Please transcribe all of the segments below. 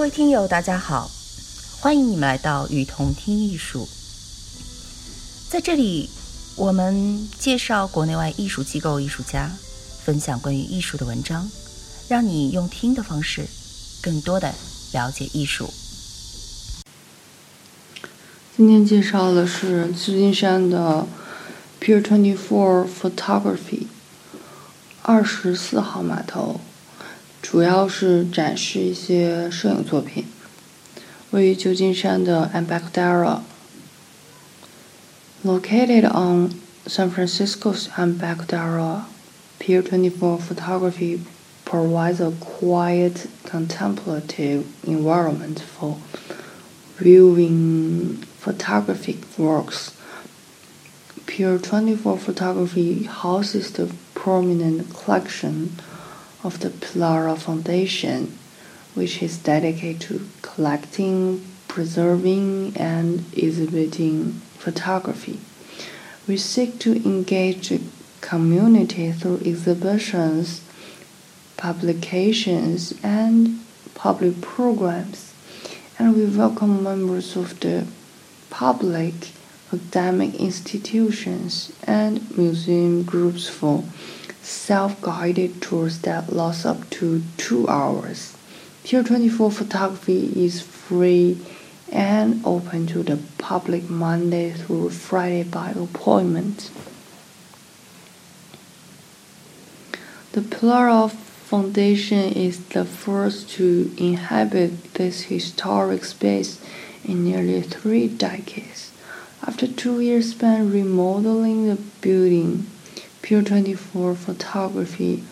各位听友，大家好，欢迎你们来到雨桐听艺术。在这里，我们介绍国内外艺术机构、艺术家，分享关于艺术的文章，让你用听的方式，更多的了解艺术。今天介绍的是旧金山的 Pier Twenty Four Photography 二十四号码头。主要是展示一些摄影作品。位于旧金山的 Embarcadero。Located on San Francisco's Embarcadero, Pier 24 photography provides a quiet, contemplative environment for viewing photographic works. Pier 24 photography houses the prominent collection of the Pilara Foundation, which is dedicated to collecting, preserving, and exhibiting photography. We seek to engage the community through exhibitions, publications, and public programs, and we welcome members of the public, academic institutions, and museum groups for self-guided tours that last up to two hours. Pier 24 photography is free and open to the public Monday through Friday by appointment. The Pilara Foundation is the first to inhabit this historic space in nearly three decades. After two years spent remodeling the building, Pier 24 Photography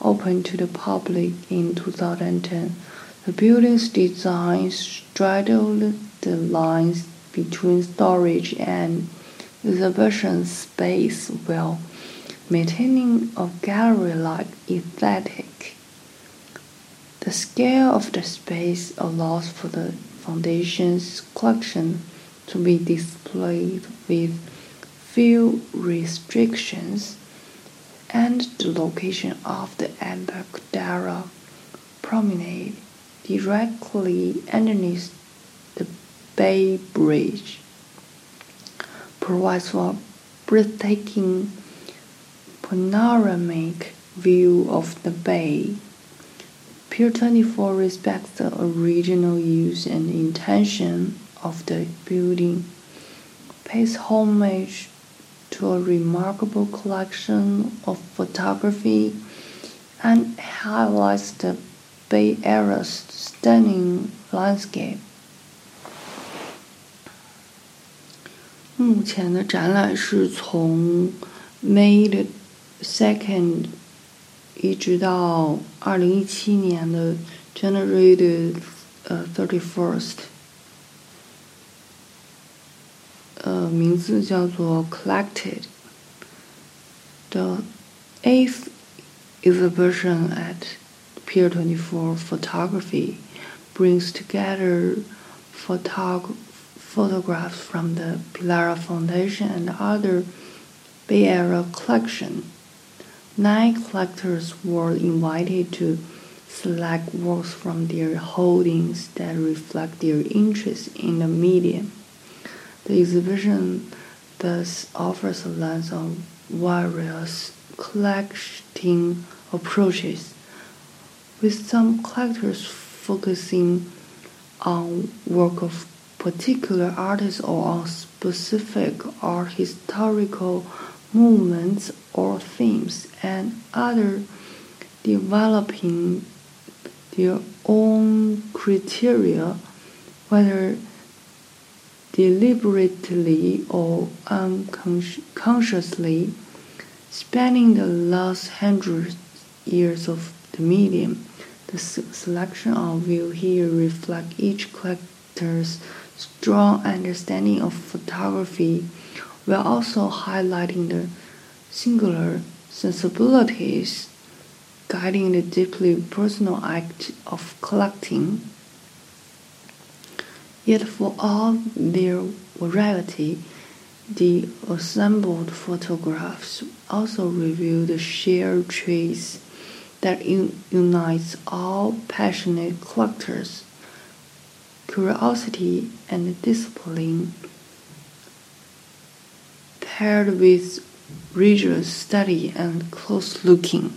opened to the public in 2010. The building's design straddled the lines between storage and exhibition space while maintaining a gallery-like aesthetic. The scale of the space allows for the foundation's collection to be displayed with few restrictions and the location of the Embarcadero promenade directly underneath the Bay Bridge provides for a breathtaking panoramic view of the bay. Pier 24 respects the original use and intention of the building, pays homage to a remarkable collection of photography and highlights the Bay Area's stunning landscape. 目前的展览是从 May 的 second 一直到二零一七年的 January 的呃 thirty first。 呃，名字叫做 Collected。The eighth exhibition at Pier 24 Photography brings together photog photographs from the Pilara Foundation and other Bay Area collection. Nine collectors were invited to select works from their holdings that reflect their interest in the medium. The exhibition thus offers a lens of various collecting approaches, with some collectors focusing on work of particular artists or on specific art historical movements or themes, and others developing their own criteria, whether deliberately or unconsciously, spanning the last hundred years of the medium. The selection of view here reflect each collector's strong understanding of photography, while also highlighting the singular sensibilities guiding the deeply personal act of collecting. Yet for all their variety, the assembled photographs also reveal the shared traits that unites all passionate collectors, curiosity and discipline paired with rigorous study and close looking.